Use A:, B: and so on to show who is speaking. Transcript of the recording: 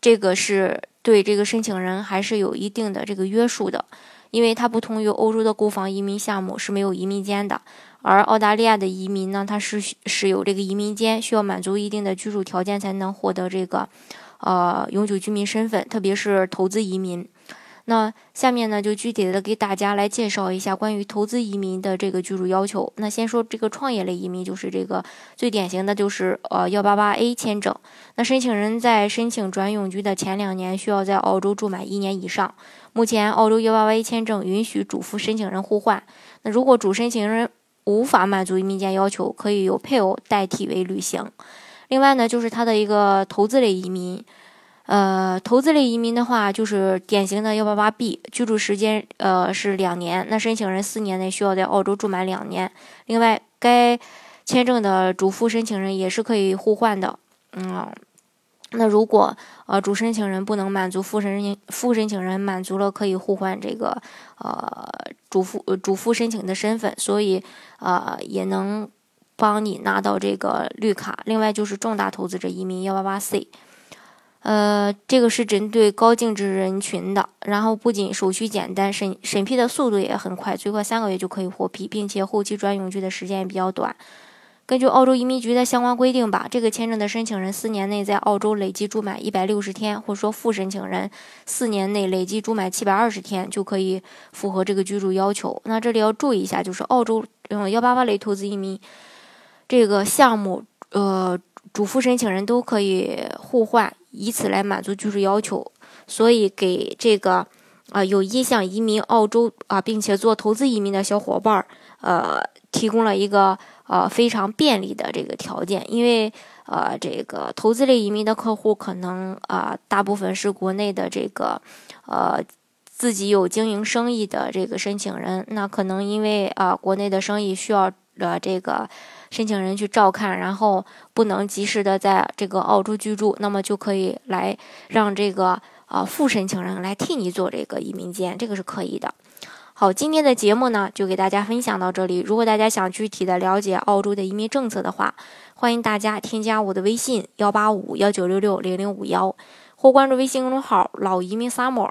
A: 这个是对这个申请人还是有一定的这个约束的。因为它不同于欧洲的购房移民项目是没有移民间的，而澳大利亚的移民呢，它是是有这个移民间，需要满足一定的居住条件才能获得这个，呃，永久居民身份，特别是投资移民。那下面呢，就具体的给大家来介绍一下关于投资移民的这个居住要求。那先说这个创业类移民，就是这个最典型的就是呃幺八八 A 签证。那申请人在申请转永居的前两年，需要在澳洲住满一年以上。目前澳洲幺八八 A 签证允许主副申请人互换。那如果主申请人无法满足移民监要求，可以由配偶代替为履行。另外呢，就是他的一个投资类移民。呃，投资类移民的话，就是典型的幺八八 B，居住时间呃是两年，那申请人四年内需要在澳洲住满两年。另外，该签证的主副申请人也是可以互换的。嗯，那如果呃主申请人不能满足副申请副申请人满足了，可以互换这个呃主副主副申请的身份，所以呃也能帮你拿到这个绿卡。另外就是重大投资者移民幺八八 C。呃，这个是针对高净值人群的，然后不仅手续简单，审审批的速度也很快，最快三个月就可以获批，并且后期转永居的时间也比较短。根据澳洲移民局的相关规定吧，这个签证的申请人四年内在澳洲累计住满一百六十天，或者说副申请人四年内累计住满七百二十天，就可以符合这个居住要求。那这里要注意一下，就是澳洲嗯幺八八类投资移民这个项目，呃，主副申请人都可以互换。以此来满足居住要求，所以给这个啊有意向移民澳洲啊，并且做投资移民的小伙伴儿，呃，提供了一个呃非常便利的这个条件。因为呃，这个投资类移民的客户可能啊，大部分是国内的这个呃自己有经营生意的这个申请人，那可能因为啊国内的生意需要呃这个。申请人去照看，然后不能及时的在这个澳洲居住，那么就可以来让这个啊副申请人来替你做这个移民监，这个是可以的。好，今天的节目呢就给大家分享到这里。如果大家想具体的了解澳洲的移民政策的话，欢迎大家添加我的微信幺八五幺九六六零零五幺，或关注微信公众号老移民 summer。